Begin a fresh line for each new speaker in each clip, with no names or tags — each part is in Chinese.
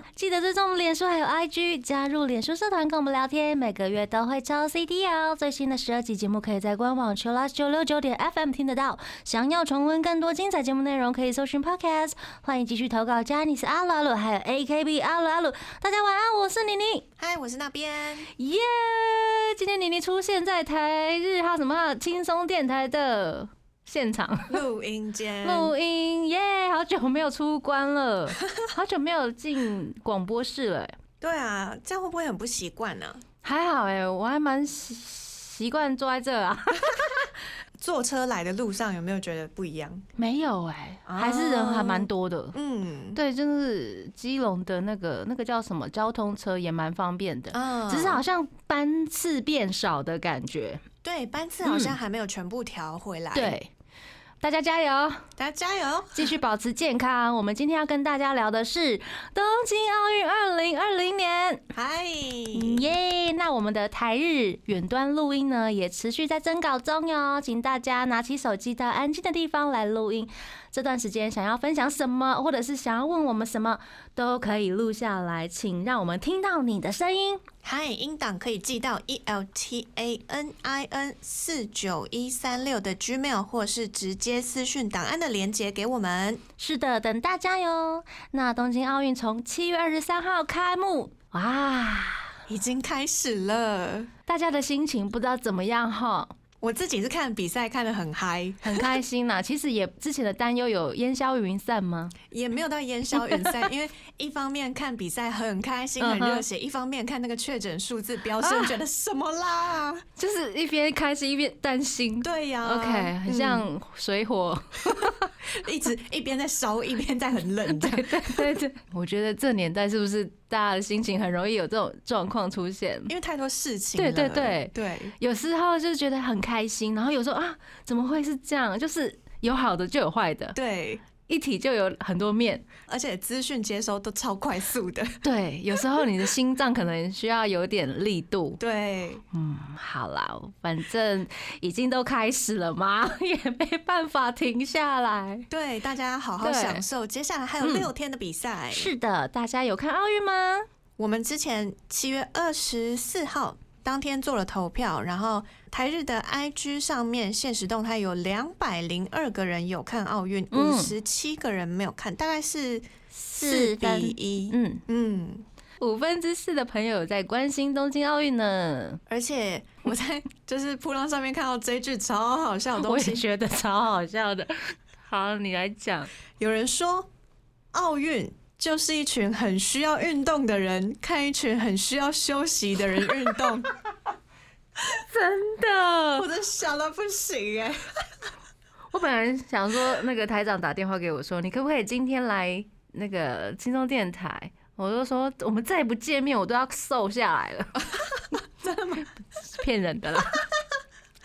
哈！记得追踪我们脸书还有 IG，加入脸书社团跟我们聊天，每个月都会抽 CD 哦。最新的十二集节目可以在官网 c h i l l o s 九六九点 FM 听得到。想要重温更多精彩节目内容，可以搜寻 Podcast。欢迎继续投稿 j a n i c e 阿鲁阿鲁，还有 AKB 阿鲁阿鲁。大家晚安，我是妮妮。
嗨，我是那边。
耶！今天妮妮出现在台日哈什么轻松电台的。现场
录音间
录音耶，好久没有出关了，好久没有进广播室了。
对啊，这样会不会很不习惯呢？
还好哎，我还蛮习习惯坐在这啊。
坐车来的路上有没有觉得不一样？
没有哎，还是人还蛮多的。嗯，对，就是基隆的那个那个叫什么交通车也蛮方便的，只是好像班次变少的感觉。
对，班次好像还没有全部调回来。
对。大家加油！
大家加油！
继续保持健康。我们今天要跟大家聊的是东京奥运二零二零年。
嗨，
耶！那我们的台日远端录音呢，也持续在征稿中哟，请大家拿起手机到安静的地方来录音。这段时间想要分享什么，或者是想要问我们什么，都可以录下来，请让我们听到你的声音。
嗨，音档可以寄到 e l t a n i n 四九一三六的 Gmail，或是直接私讯档案的连接给我们。
是的，等大家哟。那东京奥运从七月二十三号开幕，哇，
已经开始了，
大家的心情不知道怎么样哈。
我自己是看比赛看得很嗨，
很开心呐。其实也之前的担忧有烟消云散吗？
也没有到烟消云散，因为一方面看比赛很开心很热血，一方面看那个确诊数字飙升，觉得什么啦？
就是一边开心一边担心。
对呀
，OK，很像水火，
一直一边在烧一边在很冷。
对对对对，我觉得这年代是不是？大家的心情很容易有这种状况出现，
因为太多事情。
对对对
对，
有时候就觉得很开心，然后有时候啊，怎么会是这样？就是有好的就有坏的。
对。
一体就有很多面，
而且资讯接收都超快速的。
对，有时候你的心脏可能需要有点力度。
对，
嗯，好啦，反正已经都开始了嘛，也没办法停下来。
对，大家好好享受，接下来还有六天的比赛。
是的，大家有看奥运吗？
我们之前七月二十四号。当天做了投票，然后台日的 IG 上面现实动态有两百零二个人有看奥运，五十七个人没有看，大概是四比一。嗯
嗯，五分之四的朋友在关心东京奥运呢。
而且我在 就是铺浪上面看到这句超好笑的东西，
我也觉得超好笑的。好，你来讲。
有人说奥运。就是一群很需要运动的人看一群很需要休息的人运动，
真的，
我都想到不行哎！
我本来想说，那个台长打电话给我说，你可不可以今天来那个轻松电台？我就说，我们再不见面，我都要瘦下来了。
真的吗？
骗人的啦！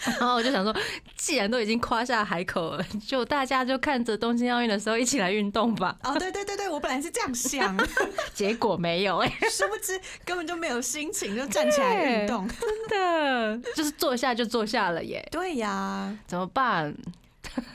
然后我就想说，既然都已经夸下海口了，就大家就看着东京奥运的时候一起来运动吧。
哦，对对对对，我本来是这样想，
结果没有哎，
殊不知根本就没有心情就站起来运动，
真的就是坐下就坐下了耶。
对呀，
怎么办？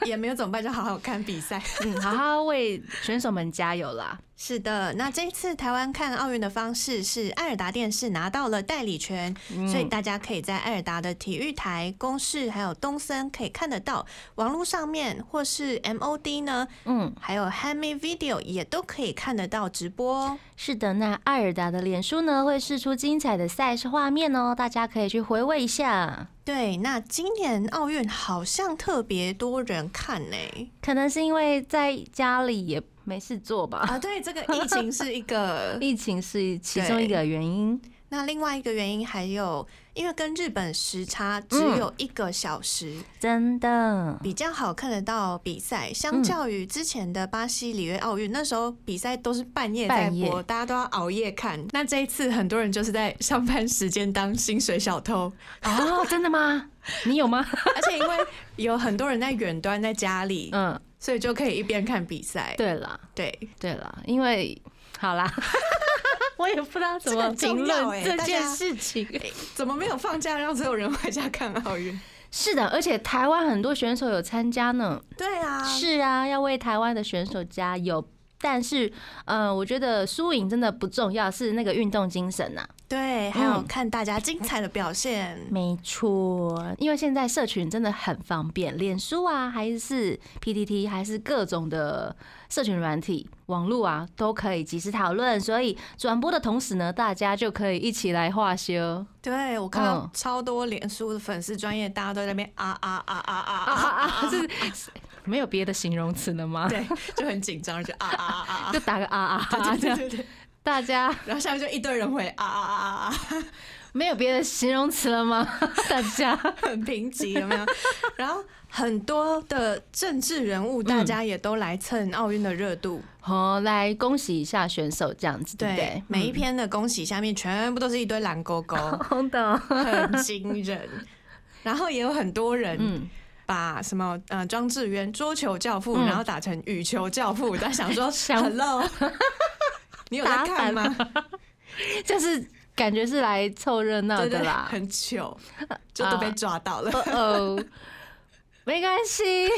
也没有怎么办，就好好看比赛，
嗯，好好为选手们加油啦。
是的，那这一次台湾看奥运的方式是艾尔达电视拿到了代理权，所以大家可以在艾尔达的体育台、公视还有东森可以看得到，网络上面或是 MOD 呢，嗯，还有 h a m y Video 也都可以看得到直播。
是的，那艾尔达的脸书呢会试出精彩的赛事画面哦，大家可以去回味一下。
对，那今年奥运好像特别多人看呢，
可能是因为在家里也。没事做吧？
啊，对，这个疫情是一个
疫情是其中一个原因。
那另外一个原因还有，因为跟日本时差只有一个小时，
真的
比较好看得到比赛。相较于之前的巴西里约奥运，那时候比赛都是半夜在播，大家都要熬夜看。那这一次很多人就是在上班时间当薪水小偷。
哦，真的吗？你有吗？
而且因为有很多人在远端在家里，嗯。所以就可以一边看比赛。
对了，
对
对了，因为好啦，我也不知道怎么评论这件事情。
怎么没有放假让所有人回家看奥运？
是的，而且台湾很多选手有参加呢。
对啊，
是啊，要为台湾的选手加油。但是，呃，我觉得输赢真的不重要，是那个运动精神呐、
对，还有
嗯。
看大家精彩的表现。
没错，因为现在社群真的很方便，脸书啊，还是 PTT，还是各种的社群软体、网络啊，都可以及时讨论。所以转播的同时呢，大家就可以一起来化修
对我看到
嗯。
超多脸书的粉丝专业，大家都在那边啊啊啊啊啊
啊
啊，
没有别的形容词了吗？
对，就很紧张，就啊啊啊
就，打个啊啊啊
对
这样，
对对对，
大家
然后下面就一堆人回啊啊啊啊啊，
没有别的形容词了吗？大家
很贫瘠，有没有？然后很多的政治人物，大家也都来蹭奥运的热度。
好，来恭喜一下选手，这样子对不
对
对？，
每一篇的恭喜下面全部都是一堆蓝勾勾，
红的，
很惊人。然后也有很多人
嗯，
把什么呃庄智渊桌球教父，
嗯
然后打成羽球教父，在想说
想
Hello，你有在看吗？
就是感觉是来凑热闹的啦。
很糗，就都被抓到了。
没关系，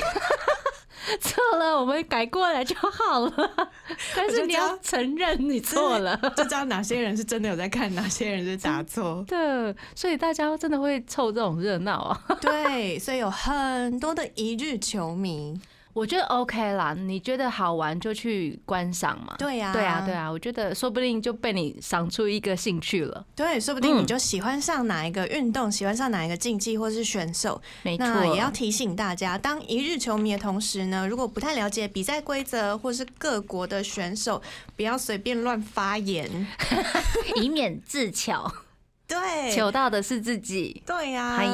错了我们改过来就好了。但是你要承认你错了。
就知道哪些人是真的有在看，哪些人是打错。
的，所以大家真的会凑这种热闹啊。
对，所以有很多的一日球迷。
我觉得 OK 啦，你觉得好玩就去观赏嘛。
对呀、
对啊，对啊，我觉得说不定就被你赏出一个兴趣了。
对，说不定你
嗯
就喜欢上哪一个运动，喜欢上哪一个竞技或是选手。
没错，
那也要提醒大家，当一日球迷的同时呢，如果不太了解比赛规则或是各国的选手，不要随便乱发言。
以免自巧，
对，
求到的是自己。
对呀、
嗨，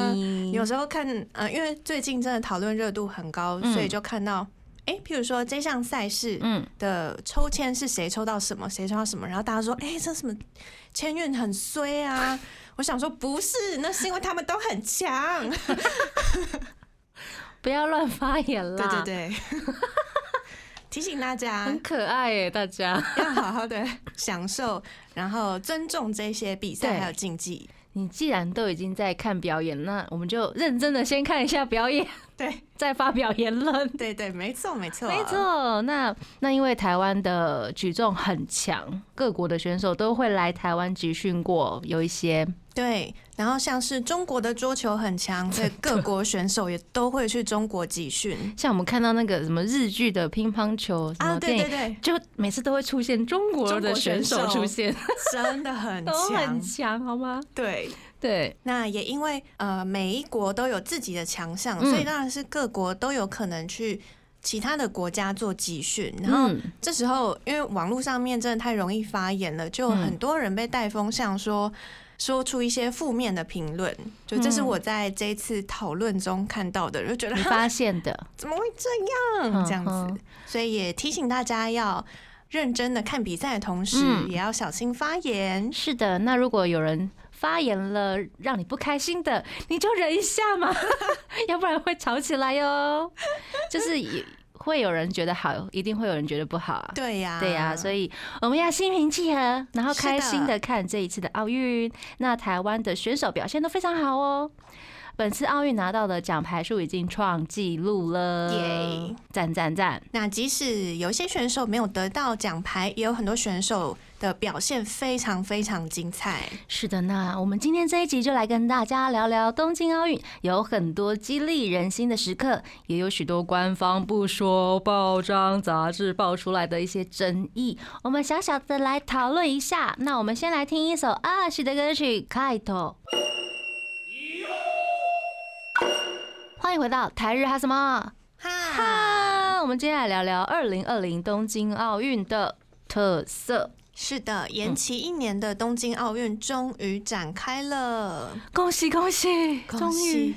有时候看，呃，因为最近真的讨论热度很高，
嗯
所以就看到，哎、譬如说这项赛事
嗯，
的抽签是谁抽到什么，谁抽到什么，然后大家说，哎、这什么签运很衰啊。我想说不是，那是因为他们都很强。
不要乱发言
对
啦。
对对，提醒大家
很可爱耶，大家。
要好好的享受，然后尊重这些比赛
对
还有竞技。
你既然都已经在看表演，那我们就认真的先看一下表演，
对
再发表言论。
对对，没错没错
没。错，那那因为台湾的举重很强，各国的选手都会来台湾集训过，有一些
对，然后像是中国的桌球很强，所以各国选手也都会去中国集训
像我们看到那个什么日剧的乒乓球什
啊，对对对，
就每次都会出现中国的
选
选手
手
出现，
真的很
都
强
很。强，好吗？
对，
对，
那也因为呃每一国都有自己的强项，
嗯
所以当然是各国都有可能去其他的国家做集训。然后
嗯，
这时候因为网络上面真的太容易发言了，就很多人被带风向说。说出一些负面的评论，就这是
嗯
我在这一次讨论中看到的，就觉得
发现的，
怎么会这样？这样子
嗯，
所以也提醒大家要认真的看比赛的同时，
嗯
也要小心发言。
是的。那如果有人发言了让你不开心的，你就忍一下嘛，要不然会吵起来哟。就是也会有人觉得好，一定会有人觉得不好啊。
对呀、
对呀、所以我们要心平气和，然后开心的看这一次的奥运。那台湾的选手表现都非常好哦。本次奥运拿到的奖牌数已经创纪录了，
耶！
赞赞赞！
那即使有些选手没有得到奖牌，也有很多选手的表现非常非常精彩。
是的，那我们今天这一集就来跟大家聊聊东京奥运，有很多激励人心的时刻，也有许多官方不说、报章杂志爆出来的一些争议，我们小小的来讨论一下。那我们先来听一首阿喜的歌曲《开头》。欢迎回到台日哈什么
哈，
哈？我们接下来聊聊二零二零东京奥运的特色。
是的，延期一年的东京奥运终于展开了，
恭喜恭喜！
恭
终于
喜！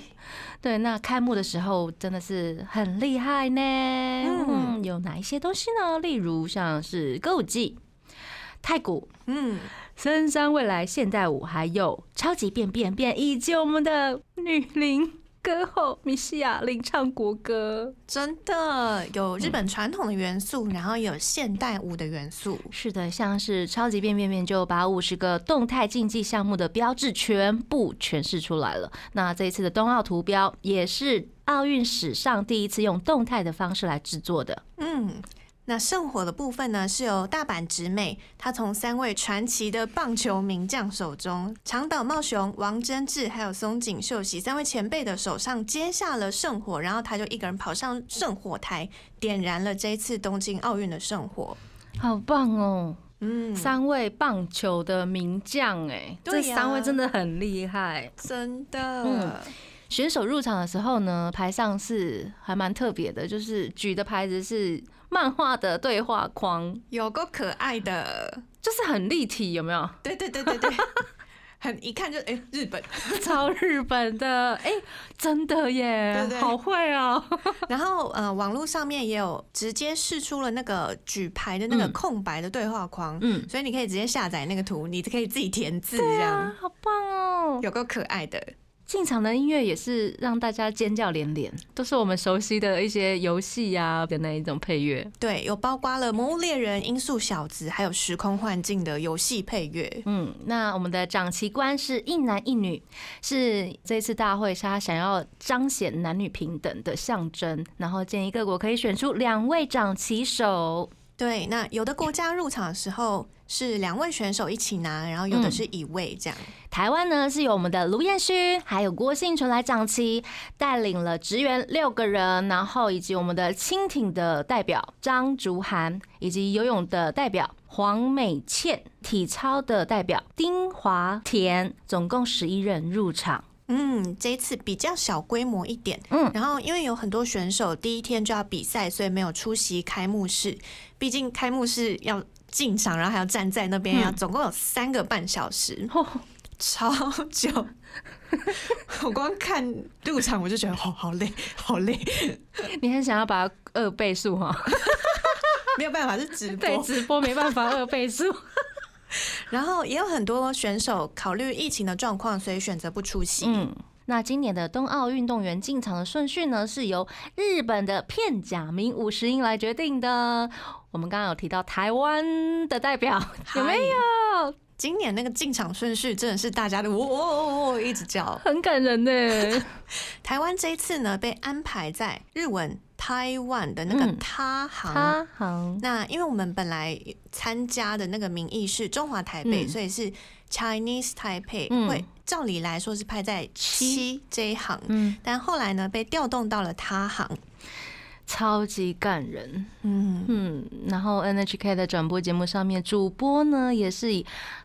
对，那开幕的时候真的是很厉害呢。
嗯
嗯，有哪一些东西呢？例如像是歌舞伎、太鼓、
嗯，
深山未来现代舞，还有超级变变变，以及我们的女伶歌后米西亚领唱国歌，
真的有日本传统的元素，然后有现代舞的元素。
是的，像是超级变变变就把五十个动态竞技项目的标志全部诠释出来了。那这一次的冬奥图标也是奥运史上第一次用动态的方式来制作的。
嗯。那圣火的部分呢，是由大阪直美，他从三位传奇的棒球名将手中，长岛茂雄、王贞治还有松井秀喜三位前辈的手上接下了圣火，然后他就一个人跑上圣火台，点燃了这一次东京奥运的圣火。
好棒哦！嗯，三位棒球的名将，哎，这三位真的很厉害，
真的。
嗯选手入场的时候呢，牌上是还蛮特别的，就是举的牌子是。漫画的对话框。
有个可爱的，
就是很立体，有没有？
对对对对对，很一看就哎，日本，
超日本的，哎，真的耶，好会啊！
然后呃，网络上面也有直接试出了那个举牌的那个空白的对话框，嗯，所以你可以直接下载那个图，你可以自己填字，这样，
好棒哦，
有个可爱的。
进场的音乐也是让大家尖叫连连，都是我们熟悉的一些游戏呀的那一种配乐。
对，有包括了《魔物猎人》《音速小子》还有《时空幻境》的游戏配乐。
嗯，那我们的长旗官是一男一女，是这次大会他想要彰显男女平等的象征，然后建议各国可以选出两位长旗手。
对，那有的国家入场的时候是两位选手一起拿，然后有的是一位这样。
台湾呢是由我们的卢彦勋还有郭幸存来掌旗，带领了职员六个人，然后以及我们的轻艇的代表张竹涵，以及游泳的代表黄美倩，体操的代表丁华田，总共十一人入场。
嗯，这一次比较小规模一点。嗯，然后因为有很多选手第一天就要比赛，所以没有出席开幕式。毕竟开幕式要进场，然后还要站在那边，要总共有三个半小时，超久。我光看入场我就觉得好好累，好累。
你很想要把二倍速哈？
没有办法，是直播，对
直播没办法二倍速。
然后也有很多选手考虑疫情的状况，所以选择不出席。嗯，
那今年的冬奥运动员进场的顺序呢，是由日本的片假名五十音来决定的。我们刚刚有提到台湾的代表有没有？
今年那个进场顺序真的是大家的哦，一直叫，
很感人呢。
台湾这一次呢，被安排在日文。台湾的那个他行，
他行。
那因为我们本来参加的那个名义是中华台北，所以是 Chinese Taipei，会照理来说是派在七这一行。嗯，但后来呢，被调动到了他行，
超级感人。嗯嗯，然后 NHK 的转播节目上面，主播呢也是以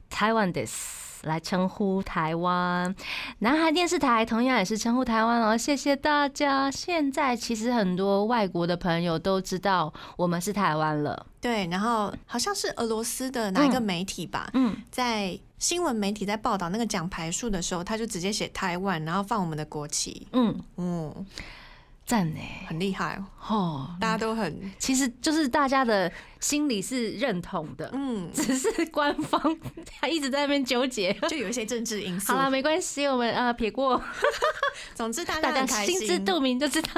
台湾 this。来称呼台湾，南海电视台同样也是称呼台湾哦，谢谢大家。现在其实很多外国的朋友都知道我们是台湾了。
对，然后好像是俄罗斯的哪一个媒体吧？嗯，在新闻媒体在报道那个奖牌数的时候，他就直接写台湾，然后放我们的国旗。嗯嗯。
赞呢，
很厉害哦！大家都很，
其实就是大家的心里是认同的，嗯，只是官方 他一直在那边纠结，
就有一些政治因素。
好了，没关系，我们呃撇过。
总之大家
心知肚明就知道。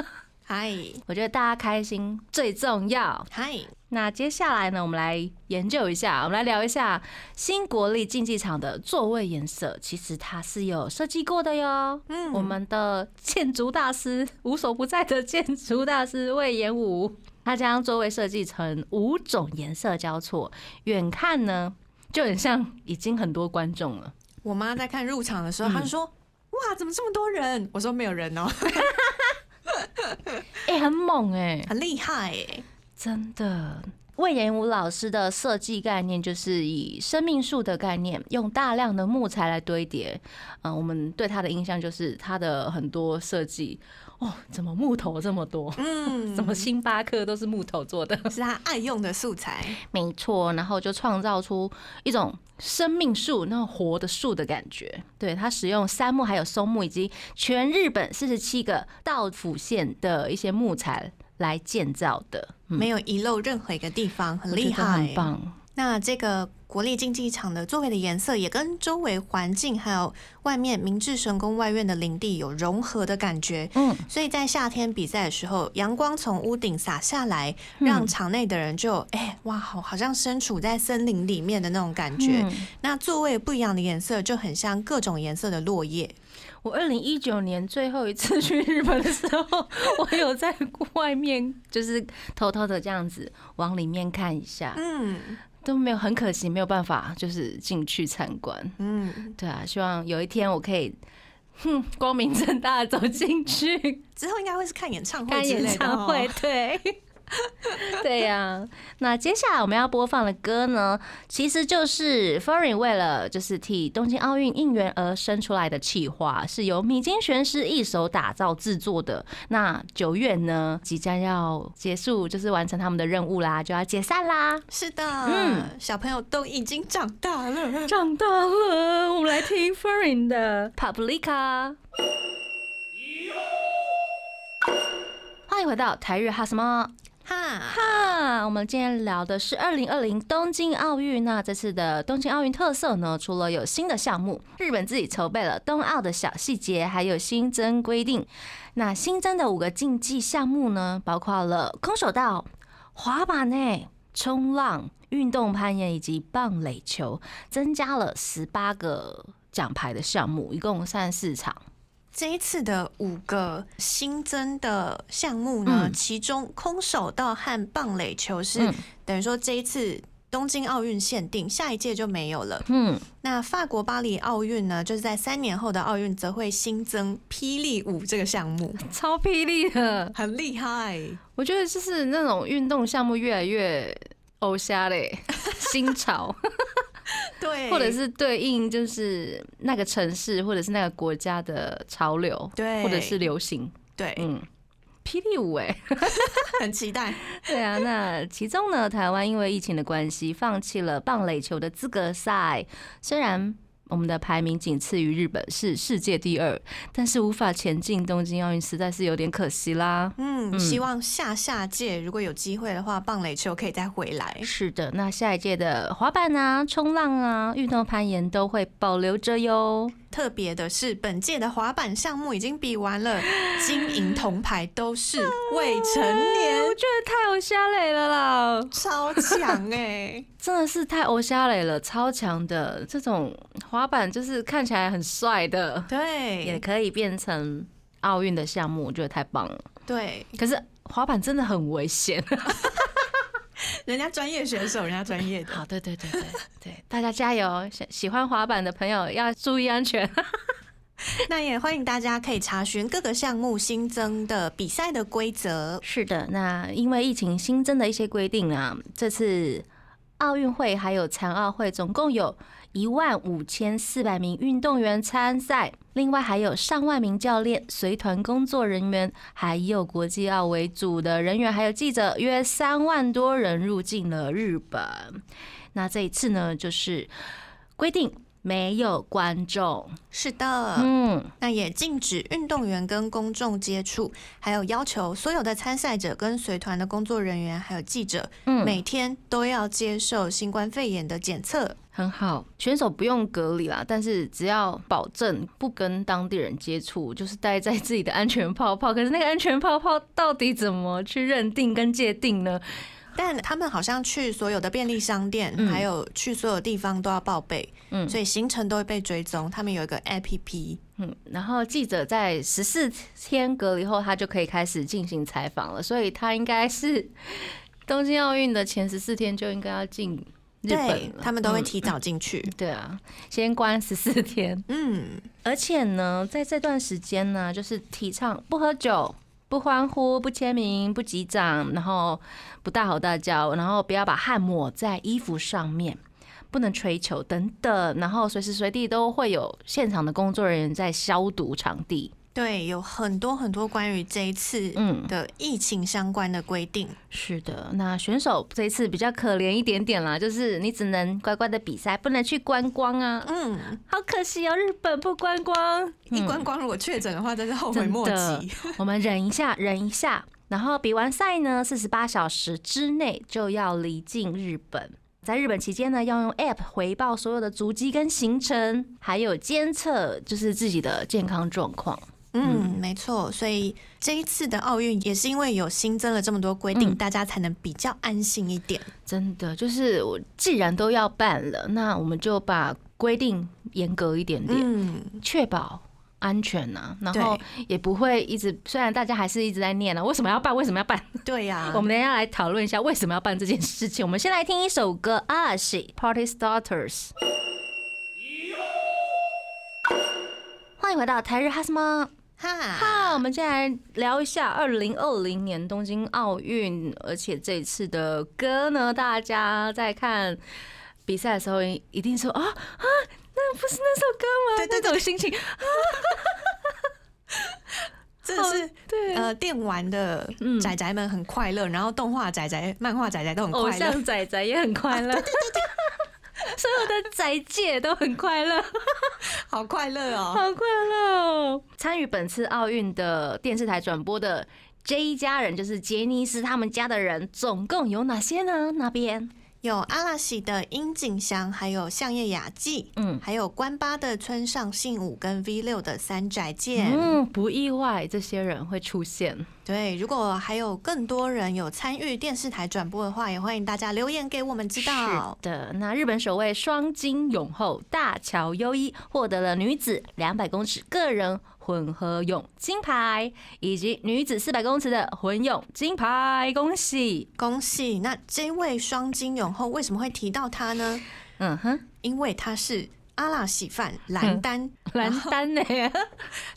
嗨，
我觉得大家开心最重要。
嗨。
那接下来呢，我们来研究一下，我们来聊一下新国立竞技场的座位颜色。其实它是有设计过的哟。嗯，我们的建筑大师无所不在的建筑大师魏延武，他将座位设计成五种颜色交错，远看呢就很像已经很多观众了。
我妈在看入场的时候，她说：“哇，怎么这么多人？”我说：“没有人哦。”
哎，很猛哎，
很厉害哎。
真的，魏延武老师的设计概念就是以生命树的概念，用大量的木材来堆叠。嗯，我们对他的印象就是他的很多设计，哦，怎么木头这么多？嗯，怎么星巴克都是木头做的？
是他爱用的素材，
没错。然后就创造出一种生命树那种活的树的感觉。对他使用杉木、还有松木以及全日本四十七个道府县的一些木材。来建造的，
没有遗漏任何一个地方，很厉害，
很棒。
那这个国立竞技场的座位的颜色也跟周围环境还有外面明治神宫外院的林地有融合的感觉。
嗯，
所以在夏天比赛的时候，阳光从屋顶洒下来，让场内的人就哎、哇，好好像身处在森林里面的那种感觉。
嗯
那座位不一样的颜色，就很像各种颜色的落叶。
我二零一九年最后一次去日本的时候，我有在外面就是偷偷的这样子往里面看一下，
嗯
都没有很可惜，没有办法就是进去参观。
嗯，
对啊，希望有一天我可以，哼，光明正大的走进去
之后应该会是看演唱会
看演唱会
哦。。
对，对呀、那接下来我们要播放的歌呢，其实就是 f o r i n 为了就是替东京奥运应援而生出来的企划，是由米津玄师一手打造制作的。那九月呢，即将要结束，就是完成他们的任务啦，就要解散啦。
是的，
嗯
小朋友都已经长大了。
长大了，我们来听 f o r i n 的《Publica》。欢迎回到台日哈什么？
哈，
哈，我们今天聊的是二零二零东京奥运。那这次的东京奥运特色呢，除了有新的项目，日本自己筹备了冬奥的小细节，还有新增规定。那新增的五个竞技项目呢，包括了空手道、滑板呢、冲浪、运动攀岩以及棒垒球，增加了十八个奖牌的项目，一共三十四场。
这一次的五个新增的项目呢，
嗯
其中空手道和棒垒球是
嗯
等于说这一次东京奥运限定，下一届就没有了。
嗯，
那法国巴黎奥运呢，就是在三年后的奥运则会新增霹雳舞这个项目，
超霹雳的。
很厉害。
我觉得就是那种运动项目越来越欧瞎嘞，新潮，
对，
或者是对应就是那个城市或者是那个国家的潮流，
对，
或者是流行。
对，
嗯，霹雳舞哎，
很期待。
对啊，那其中呢，台湾因为疫情的关系，放弃了棒垒球的资格赛，虽然。我们的排名仅次于日本，是世界第二，但是无法前进东京奥运，实在是有点可惜啦。
嗯，希望下下届如果有机会的话，棒垒球可以再回来。
是的，那下一届的滑板啊、冲浪啊、运动攀岩都会保留着哟。
特别的是，本届的滑板项目已经比完了，金银铜牌都是未成年，
我觉得太偶像磊了啦，
超强哎、
真的是太偶像磊了，超强的这种滑板就是看起来很帅的，
对也
可以变成奥运的项目，我觉得太棒了。
对，
可是滑板真的很危险。
人家专业选手，人家专业的。
好，对对对对对，大家加油！喜喜欢滑板的朋友要注意安全。
那也欢迎大家可以查询各个项目新增的比赛的规则。
是的，那因为疫情新增的一些规定啊，这次奥运会还有残奥会总共有一万五千四百名运动员参赛，另外还有上万名教练、随团工作人员，还有国际奥为主的人员，还有记者，约三万多人入境了日本。那这一次呢，就是规定没有观众，
是的，
嗯，
那也禁止运动员跟公众接触，还有要求所有的参赛者跟随团的工作人员还有记者，
嗯
每天都要接受新冠肺炎的检测。
很好，选手不用隔离啦，但是只要保证不跟当地人接触，就是待在自己的安全泡泡。可是那个安全泡泡到底怎么去认定跟界定呢？
但他们好像去所有的便利商店，
嗯
还有去所有地方都要报备，
嗯
所以行程都会被追踪。他们有一个 APP，
嗯，然后记者在十四天隔离后，他就可以开始进行采访了，所以他应该是东京奥运的前十四天就应该要进日本。
他们都会
嗯
提早进去。
对啊，先关十四天。
嗯，
而且呢，在这段时间呢，就是提倡不喝酒、不欢呼、不签名、不击掌，然后不大吼大叫，然后不要把汗抹在衣服上面，不能吹球等等，然后随时随地都会有现场的工作人员在消毒场地。
对，有很多很多关于这一次
嗯，
的疫情相关的规定。
是的。那选手这一次比较可怜一点点啦，就是你只能乖乖的比赛，不能去观光啊，
嗯，
好可惜哦，日本不观光。
一观光如果确诊的话，真是后悔莫及。
我们忍一下，忍一下，然后比完赛呢，四十八小时之内就要离境日本。在日本期间呢，要用 App 回报所有的足迹跟行程，还有监测就是自己的健康状况。
嗯，没错。所以这一次的奥运也是因为有新增了这么多规定，
嗯
大家才能比较安心一点。
真的，就是我既然都要办了，那我们就把规定严格一点点，
嗯，
确保安全呐、然后也不会一直，虽然大家还是一直在念啊，为什么要办？为什么要办？
对呀、
我们等一下来讨论一下为什么要办这件事情。我们先来听一首歌，阿喜 Party Starters。欢迎回到台日哈什么？
哈，
好，我们接下来聊一下二零二零年东京奥运，而且这一次的歌呢，大家在看比赛的时候一定说啊啊，那不是那首歌吗？
对对
那种心情，
真的是
对，
呃，电玩的
嗯。
仔仔们很快乐，然后动画仔仔、漫画仔仔都很快乐。
偶像仔仔也很快乐，所有的宅界都很快乐。
好快乐哦！
好快乐哦！参与本次奥运的电视台转播的这一家人，就是杰尼斯他们家的人，总共有哪些呢？那边，
有阿拉西的樱井翔，还有相叶雅纪，
嗯
还有关八的村上信五跟 V 六的三宅健。
嗯，不意外，这些人会出现。
对，如果还有更多人有参与电视台转播的话，也欢迎大家留言给我们知道。
是的，那日本首位双金泳后大桥优一获得了女子两百公尺个人混合泳金牌，以及女子四百公尺的混泳金牌，恭喜！
恭喜！那这位双金泳后为什么会提到她呢？
嗯哼，
因为她是阿拉喜范蓝丹，
蓝丹呢？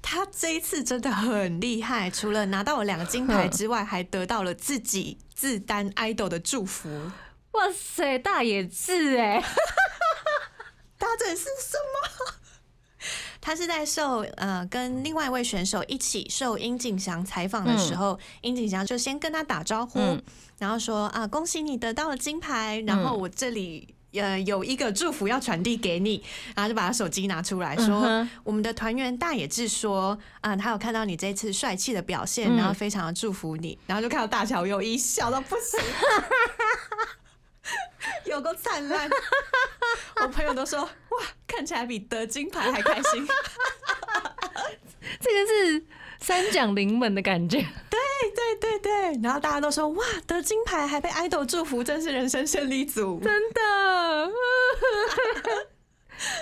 他这一次真的很厉害，除了拿到了两个金牌之外，还得到了自己自担 idol 的祝福。
哇塞，大野智哎！
他这是什么？他是在受呃跟另外一位选手一起受殷景祥采访的时候，殷景祥就先跟他打招呼，
嗯。
然后说啊恭喜你得到了金牌，然后我这里。呃，有一个祝福要传递给你，然后就把他手机拿出来说，
嗯
我们的团员大野智说，啊，他有看到你这次帅气的表现，
嗯。
然后非常的祝福你，然后就看到大乔又一笑到不行，有够灿烂，我朋友都说，哇，看起来比得金牌还开心。
这个是三奖临门的感觉。
对对对，然后大家都说，哇，得金牌还被 idol 祝福，真是人生胜利组。
真的，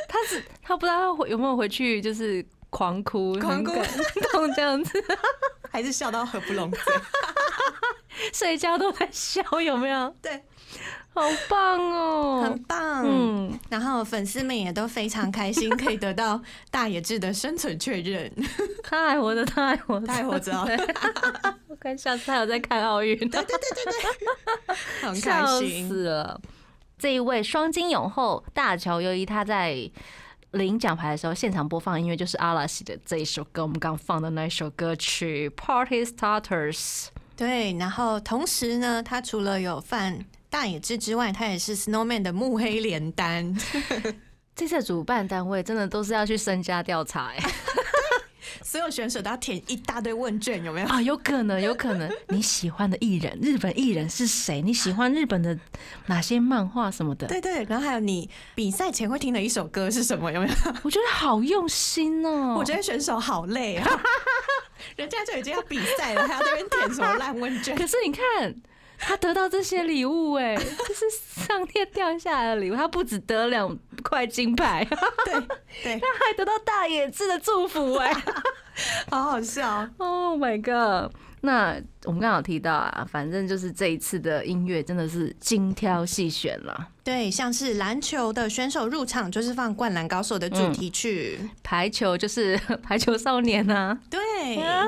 他是他不知道他有没有回去，就是狂哭，
狂哭
很感动这样子，
还是笑到合不拢嘴。
睡觉都在笑，有没有？
对，
好棒哦
很！棒。
嗯，
然后粉丝们也都非常开心，可以得到大野智的生存确认。
他还活着，他还活着，
他还活着哦
对我看下次他有在看奥运，
对对对对对，很开
笑
心。
死了。这一位双金泳后大乔优一，他在领奖牌的时候，现场播放音乐就是阿拉西的这一首歌，我们刚放的那一首歌曲《Party Starters》。
对，然后同时呢，他除了有犯大野智之外，他也是 Snowman 的幕黑连单。
这次主办单位真的都是要去身家调查哎、
所有选手都要填一大堆问卷，有没有？
啊，有可能，有可能你喜欢的艺人，日本艺人是谁？你喜欢日本的哪些漫画什么的？
对对，然后还有你比赛前会听的一首歌是什么？有没有？
我觉得好用心哦、
我觉得选手好累啊，人家就已经要比赛了，还要在那边填什么烂问卷？
可是你看。他得到这些礼物，哎，这是上天掉下来的礼物。他不只得两块金牌，
对对，
他还得到大野智的祝福，哎
好好笑。
，Oh my god！那我们刚刚有提到啊，反正就是这一次的音乐真的是精挑细选了。
对，像是篮球的选手入场就是放《灌篮高手》的主题曲，
排球就是排球少年啊，
对
啊。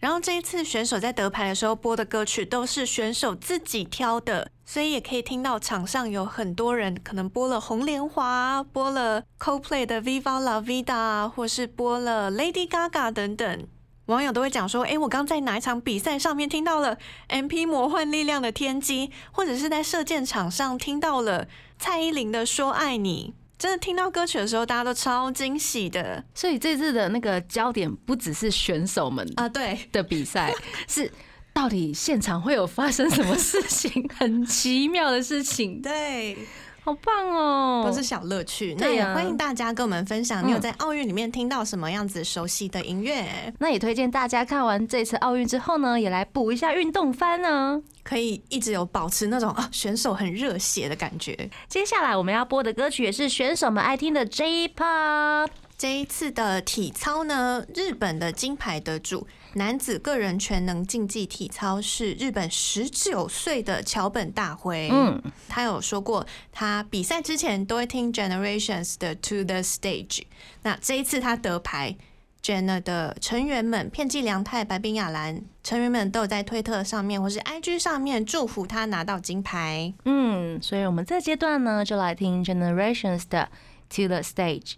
然后这一次选手在得牌的时候播的歌曲都是选手自己挑的，所以也可以听到场上有很多人可能播了《红莲华》，播了 Coldplay 的《Viva La Vida》，或是播了 Lady Gaga 等等。网友都会讲说：“诶，我刚在哪一场比赛上面听到了 MP 魔幻力量的天机，或者是在射箭场上听到了蔡依林的说爱你。”真的听到歌曲的时候，大家都超惊喜的
所以这次的那个焦点不只是选手们
啊！对，
的比赛，是到底现场会有发生什么事情？很奇妙的事情，
对，
好棒哦！
都是小乐趣。那也欢迎大家跟我们分享，你有在奥运里面听到什么样子熟悉的音乐？
那也推荐大家看完这次奥运之后呢，也来补一下运动番呢，
可以一直有保持那种啊选手很热血的感觉。
接下来我们要播的歌曲也是选手们爱听的 J-Pop。
这一次的体操呢，日本的金牌得主。男子个人全能竞技体操是日本十九岁的桥本大辉。嗯，他有说过，他比赛之前都会听 Generations 的 To the Stage。那这一次他得牌，Jenna 的成员们，片寄良太、白冰雅兰成员们都有在推特上面或是 IG 上面祝福他拿到金牌。
嗯，所以我们这阶段呢，就来听 Generations 的 To the Stage。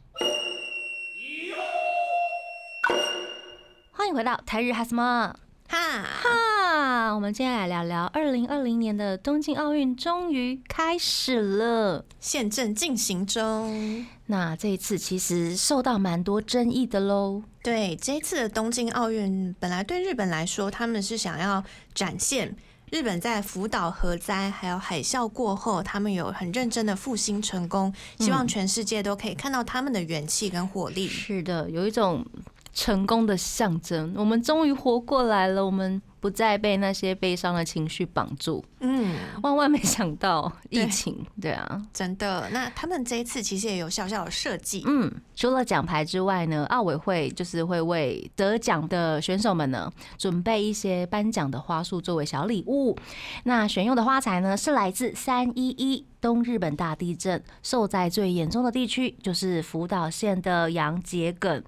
欢迎回到台日哈什么哈哈，我们接下来聊聊二零二零年的东京奥运终于开始了，
现正进行中。
那这一次其实受到蛮多争议的喽。
对，这一次的东京奥运本来对日本来说，他们是想要展现日本在福岛核灾还有海啸过后，他们有很认真的复兴成功，希望全世界都可以看到他们的元气跟活力。
是的，有一种。成功的象征，我们终于活过来了，我们不再被那些悲伤的情绪绑住。嗯，万万没想到 疫情，对啊，
真的。那他们这一次其实也有小小的设计。
嗯，除了奖牌之外呢，奥委会就是会为得奖的选手们呢准备一些颁奖的花束作为小礼物。那选用的花材呢是来自三一一。东日本大地震受灾最严重的地区就是福岛县的洋桔梗，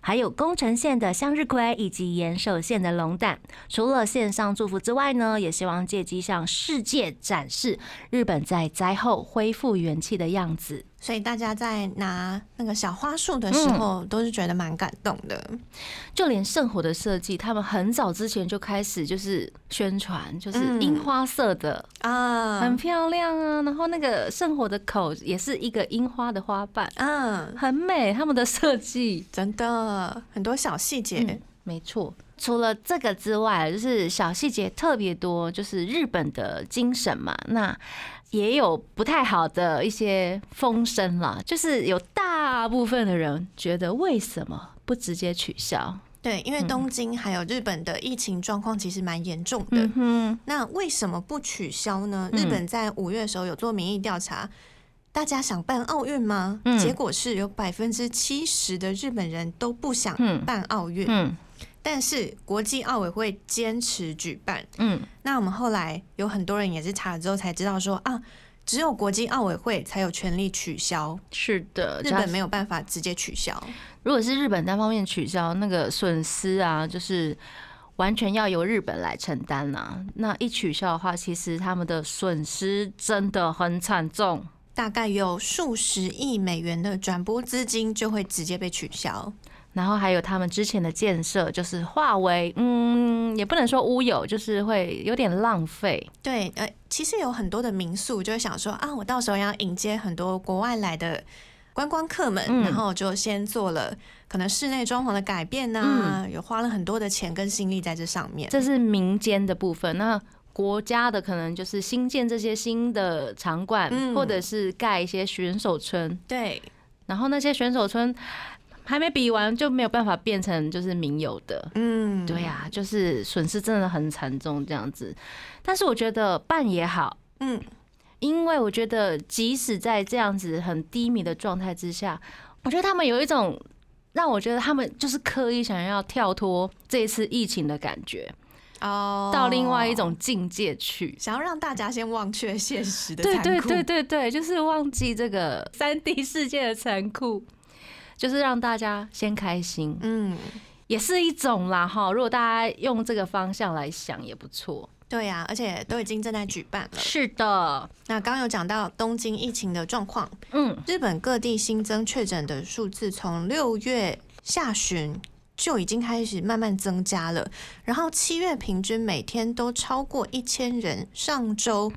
还有宫城县的向日葵以及岩手县的龙胆。除了线上祝福之外呢，也希望借机向世界展示日本在灾后恢复元气的样子。
所以大家在拿那个小花束的时候，都是觉得蛮感动的。
就连圣火的设计，他们很早之前就开始就是宣传，就是樱花色的啊，很漂亮啊。然后那个圣火的口也是一个樱花的花瓣，嗯，很美。他们的设计
真的很多小细节，
没错。除了这个之外，就是小细节特别多，就是日本的精神嘛。那也有不太好的一些风声啦，就是有大部分的人觉得为什么不直接取消？
对，因为东京还有日本的疫情状况其实蛮严重的。嗯，那为什么不取消呢？日本在五月的时候有做民意调查，大家想办奥运吗？结果是有百分之七十的日本人都不想办奥运。嗯。但是国际奥委会坚持举办，嗯，那我们后来有很多人也是查了之后才知道说啊，只有国际奥委会才有权利取消，
是的，
日本没有办法直接取消。
如果是日本单方面取消，那个损失啊，就是完全要由日本来承担啦。那一取消的话，其实他们的损失真的很惨重，
大概有数十亿美元的转播资金就会直接被取消。
然后还有他们之前的建设，就是化为嗯，也不能说乌有，就是会有点浪费。
对，呃，其实有很多的民宿就会想说啊，我到时候要迎接很多国外来的观光客们，然后就先做了可能室内装潢的改变呐，有花了很多的钱跟心力在这上面。
这是民间的部分，那国家的可能就是新建这些新的场馆，或者是盖一些选手村。
对，
然后那些选手村。还没比完就没有办法变成就是民有的，嗯，对呀，就是损失真的很惨重这样子。但是我觉得办也好，嗯，因为我觉得即使在这样子很低迷的状态之下，我觉得他们有一种让我觉得他们就是刻意想要跳脱这一次疫情的感觉哦，到另外一种境界去，
想要让大家先忘却现实的
对对对对对，就是忘记这个三 D 世界的残酷。就是让大家先开心，嗯，也是一种啦哈。如果大家用这个方向来想，也不错。
对呀，而且都已经正在举办了。
是的，
那刚刚有讲到东京疫情的状况，嗯，日本各地新增确诊的数字从六月下旬就已经开始慢慢增加了，然后七月平均每天都超过一千人，上周。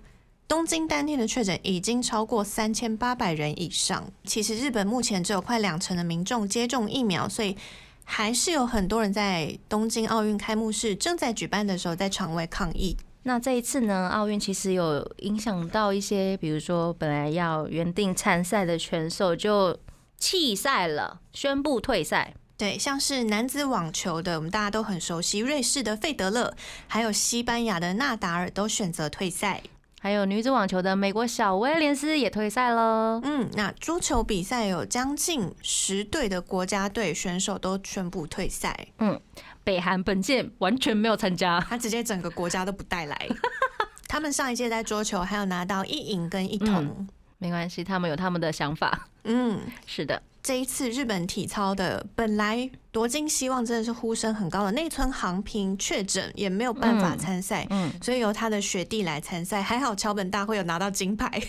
东京当天的确诊已经超过三千八百人以上。其实日本目前只有快两成的民众接种疫苗，所以还是有很多人在东京奥运开幕式正在举办的时候在场外抗议。
那这一次呢，奥运其实有影响到一些，比如说本来要原定参赛的选手就弃赛了，宣布退赛。
对，像是男子网球的，我们大家都很熟悉，瑞士的费德勒，还有西班牙的纳达尔都选择退赛。
还有女子网球的美国小威廉斯也退赛了。
嗯，那桌球比赛有将近十队的国家队选手都宣布退赛。
嗯，北韩本届完全没有参加，
他直接整个国家都不带来。他们上一届在桌球还有拿到一银跟一铜，
没关系，他们有他们的想法。嗯，是的。
这一次日本体操的本来夺金希望真的是呼声很高的内村航平确诊也没有办法参赛，嗯，所以由他的学弟来参赛，还好桥本大会有拿到金牌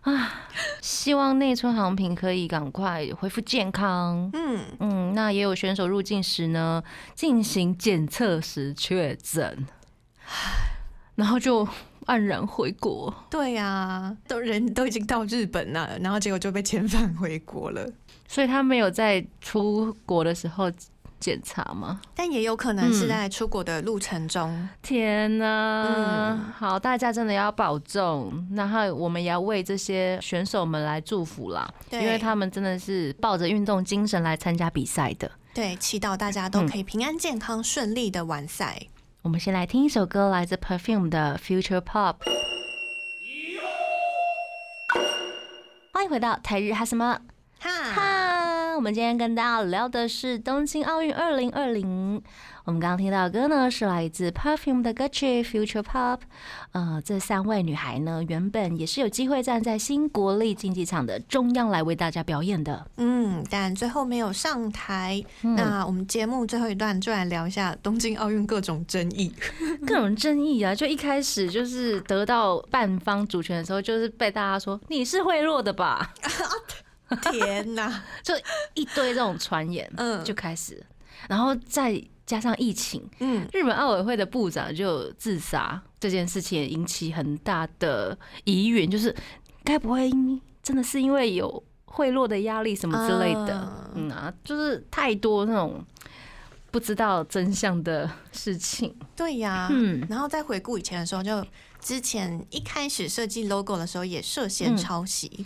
啊！希望内村航平可以赶快恢复健康。嗯嗯，那也有选手入境时呢进行检测时确诊，然后就黯然回国。
对呀，都人都已经到日本了，然后结果就被遣返回国了。
所以他没有在出国的时候检查吗？
但也有可能是在出国的路程中。
天哪！好，大家真的要保重。然后我们也要为这些选手们来祝福啦，因为他们真的是抱着运动精神来参加比赛的。
对，祈祷大家都可以平安健康、顺利的完赛。
我们先来听一首歌，来自 Perfume 的 Future Pop。欢迎回到台日哈什么？哈，我们今天跟大家聊的是东京奥运二零二零。我们刚刚听到的歌呢，是来自 Perfume 的歌曲《Future Pop》。呃，这三位女孩呢，原本也是有机会站在新国立竞技场的中央来为大家表演的。
嗯，但最后没有上台。那我们节目最后一段就来聊一下东京奥运各种争议。
各种争议啊！就一开始就是得到半方主权的时候，就是被大家说你是贿赂的吧？
天哪！
就一堆这种传言，嗯，就开始，然后再加上疫情，嗯，日本奥委会的部长就自杀这件事情，也引起很大的疑云，就是该不会真的是因为有贿赂的压力什么之类的？嗯啊，就是太多那种不知道真相的事情。
对呀，嗯，然后再回顾以前的时候，就之前一开始设计 logo 的时候也涉嫌抄袭。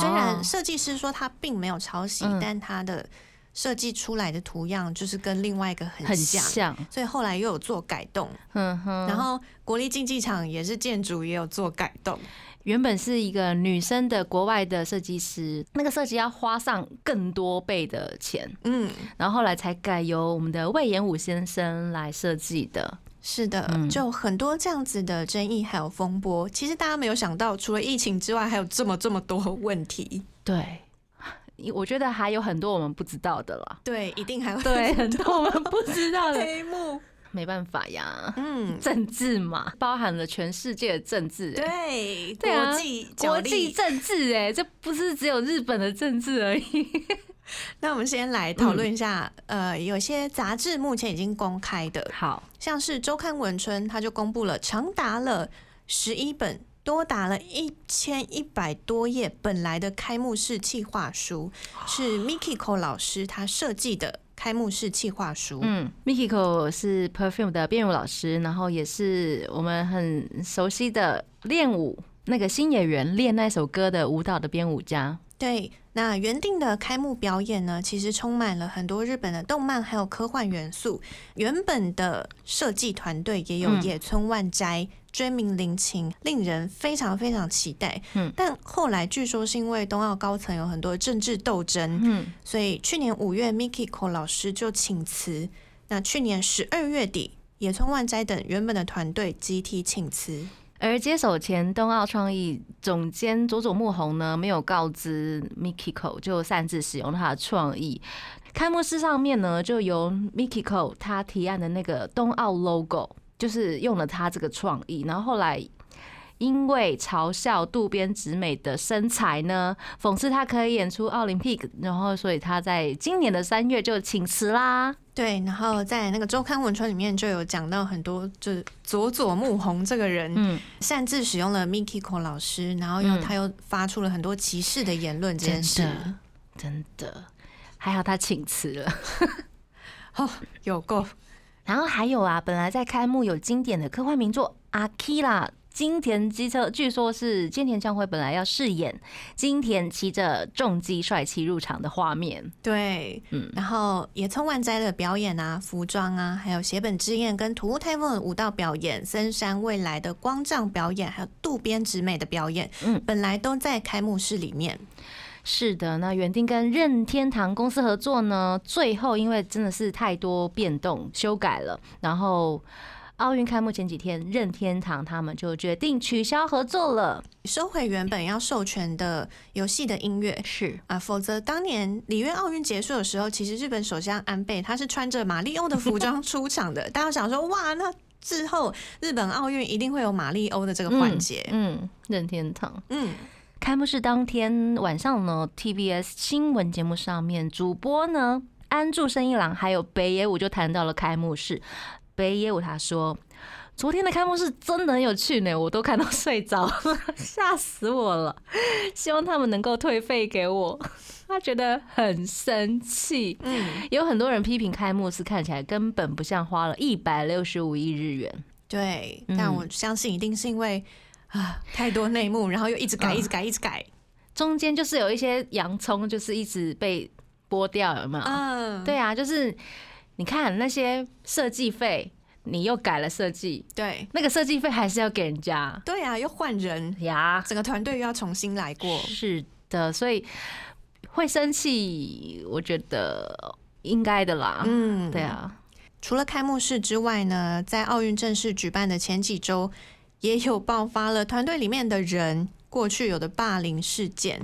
虽然设计师说他并没有抄袭，但他的设计出来的图样就是跟另外一个很像，所以后来又有做改动。嗯哼，然后国立竞技场也是建筑也有做改动。
原本是一个女生的国外的设计师，那个设计要花上更多倍的钱。嗯，然后后来才改由我们的魏延武先生来设计的。
是的，就很多这样子的争议还有风波，其实大家没有想到，除了疫情之外，还有这么这么多问题。
对，我觉得还有很多我们不知道的啦。
对，一定还有
对很多我们不知道的
黑幕。
没办法呀，嗯，政治嘛，包含了全世界的政治。
对，国际
国际政治，哎，这不是只有日本的政治而已。
那我们先来讨论一下，呃，有些杂志目前已经公开的，
好。
像是周刊文春，它就公布了长达了十一本，多达了一千一百多页本来的开幕式企划书，是 Mikiko 老师他设计的开幕式企划书。
嗯，Mikiko 是 Perfume 的编舞老师，然后也是我们很熟悉的练舞那个新演员练那首歌的舞蹈的编舞家。
对。那原定的开幕表演呢，其实充满了很多日本的动漫还有科幻元素。原本的设计团队也有野村万斋、追名林檎，令人非常非常期待。嗯，但后来据说是因为冬奥高层有很多政治斗争，嗯，所以去年五月，Mikiko 老师就请辞。那去年十二月底，野村万斋等原本的团队集体请辞。
而接手前冬奥创意总监佐佐木宏呢，没有告知 Mikiko 就擅自使用他的创意。开幕式上面呢，就由 Mikiko 他提案的那个冬奥 logo，就是用了他这个创意。然后后来因为嘲笑渡边直美的身材呢，讽刺他可以演出奥林匹克，然后所以他在今年的三月就请辞啦。
对，然后在那个周刊文春里面就有讲到很多，就是佐佐木宏这个人，嗯，擅自使用了 Mikiko 老师，然后又他又发出了很多歧视的言论，这件事，
真的，还好他请辞了。
哦，有够。
然后还有啊，本来在开幕有经典的科幻名作《阿基拉》。金田机车，据说是金田将晖本来要饰演金田骑着重机帅气入场的画面。
对，嗯，然后野村万斋的表演啊，服装啊，还有写本之宴跟土屋太凤的舞蹈表演，森山未来的光杖表演，还有渡边直美的表演，嗯，本来都在开幕式里面。
是的，那原定跟任天堂公司合作呢，最后因为真的是太多变动，修改了，然后奥运开幕前几天，任天堂他们就决定取消合作了，
收回原本要授权的游戏的音乐。
是
啊，否则当年里约奥运结束的时候，其实日本首相安倍他是穿着马里欧的服装出场的，大家想说哇，那之后日本奥运一定会有马里欧的这个环节。
嗯，任天堂，嗯。开幕式当天晚上呢，TBS 新闻节目上面主播呢安住生一郎还有北野武就谈到了开幕式。北野武他说：“昨天的开幕式真的很有趣呢，我都看到睡着了，吓死我了。希望他们能够退费给我。”他觉得很生气。嗯，有很多人批评开幕式看起来根本不像花了一百六十五亿日元。
对，但我相信一定是因为。啊，太多内幕，然后又一直改，一直改，一直改，
中间就是有一些洋葱，就是一直被剥掉，有没有？嗯，对啊，就是你看那些设计费，你又改了设计，
对，
那个设计费还是要给人家，
对啊，又换人。呀，整个团队又要重新来过，
是的，所以会生气，我觉得应该的啦，嗯，对啊。
除了开幕式之外呢，在奥运正式举办的前几周。也有爆发了团队里面的人过去有的霸凌事件，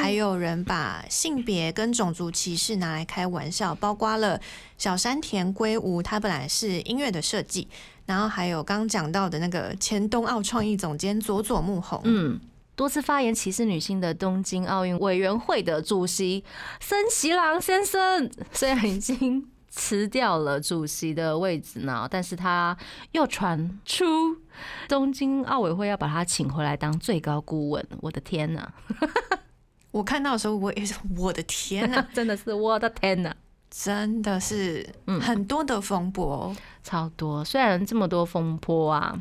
还有人把性别跟种族歧视拿来开玩笑，包括了小山田圭吾，他本来是音乐的设计，然后还有刚讲到的那个前冬奥创意总监佐佐木宏，嗯，
多次发言歧视女性的东京奥运委员会的主席森喜朗先生，虽然已经辞掉了主席的位置呢，但是他又传出。东京奥委会要把他请回来当最高顾问，我的天呐！
我看到的时候，我也是我的天呐，
真的是我的天呐，
真的是很多的风波，
超多。虽然这么多风波啊，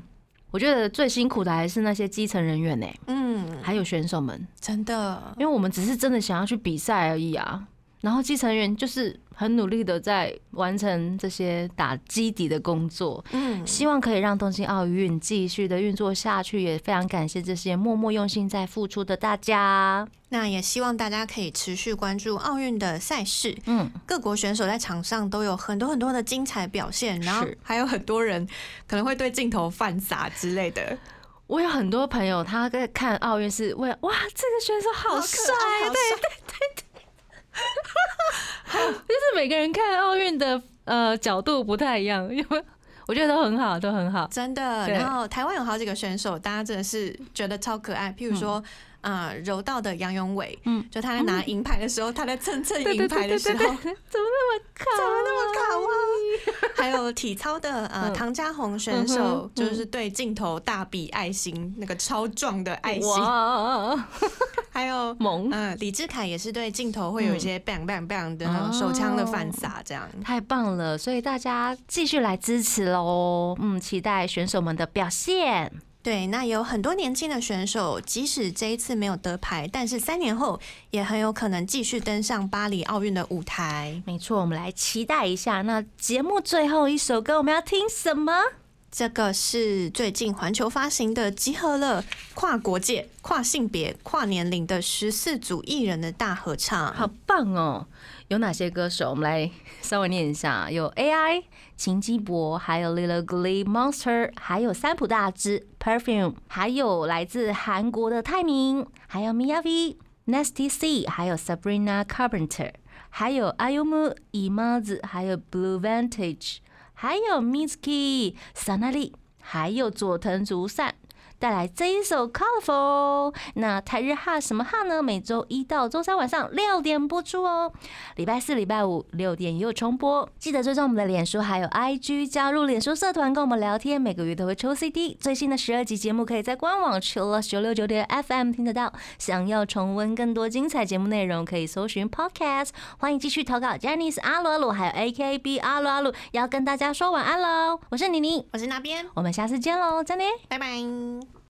我觉得最辛苦的还是那些基层人员呢，嗯，还有选手们，
真的，
因为我们只是真的想要去比赛而已啊。然后基层员就是很努力的在完成这些打基底的工作，嗯，希望可以让东京奥运继续的运作下去，也非常感谢这些默默用心在付出的大家。
那也希望大家可以持续关注奥运的赛事，嗯，各国选手在场上都有很多很多的精彩表现，然后还有很多人可能会对镜头犯傻之类的。
我有很多朋友他在看奥运是为哇，这个选手好帅，对对对。就是每个人看奥运的呃角度不太一样，因 为我觉得都很好，都很好，
真的。然后台湾有好几个选手，大家真的是觉得超可爱，譬如说。啊，柔道的杨永伟，嗯，就他在拿银牌的时候，他在蹭蹭银牌的时候，怎么
那么 卡？
怎么那么卡哇？还有体操的呃唐家宏选手，就是对镜头大比爱心，那个超壮的爱心。还有
萌，
嗯，李志凯也是对镜头会有一些 bang bang bang 的那种手枪的反撒，这样
太棒了。所以大家继续来支持喽，嗯，期待选手们的表现。
对，那有很多年轻的选手，即使这一次没有得牌，但是三年后也很有可能继续登上巴黎奥运的舞台。
没错，我们来期待一下。那节目最后一首歌，我们要听什么？
这个是最近环球发行的，集合了跨国界、跨性别、跨年龄的十四组艺人的大合唱，
好棒哦！有哪些歌手？我们来稍微念一下：有 AI、秦基博，还有 Little Glee Monster，还有三浦大知 Perfume，还有来自韩国的泰明，还有 Miya V、Nasty C，还有 Sabrina Carpenter，还有 Ayumu i m a z 还有 Blue Vantage，还有 Mizuki Sanari，还有佐藤竹善。带来这一首 Colorful。那台日哈什么哈呢？每周一到周三晚上六点播出哦，礼拜四、礼拜五六点也有重播。记得追踪我们的脸书还有 IG，加入脸书社团跟我们聊天，每个月都会抽 CD。最新的十二集节目可以在官网 Chillus 九六九点 FM 听得到。想要重温更多精彩节目内容，可以搜寻 Podcast。欢迎继续投稿 Jenny 是阿鲁阿鲁，还有 AKB 阿鲁阿鲁，要跟大家说晚安喽。我是妮妮，
我是那边，
我们下次见喽，再见，
拜拜。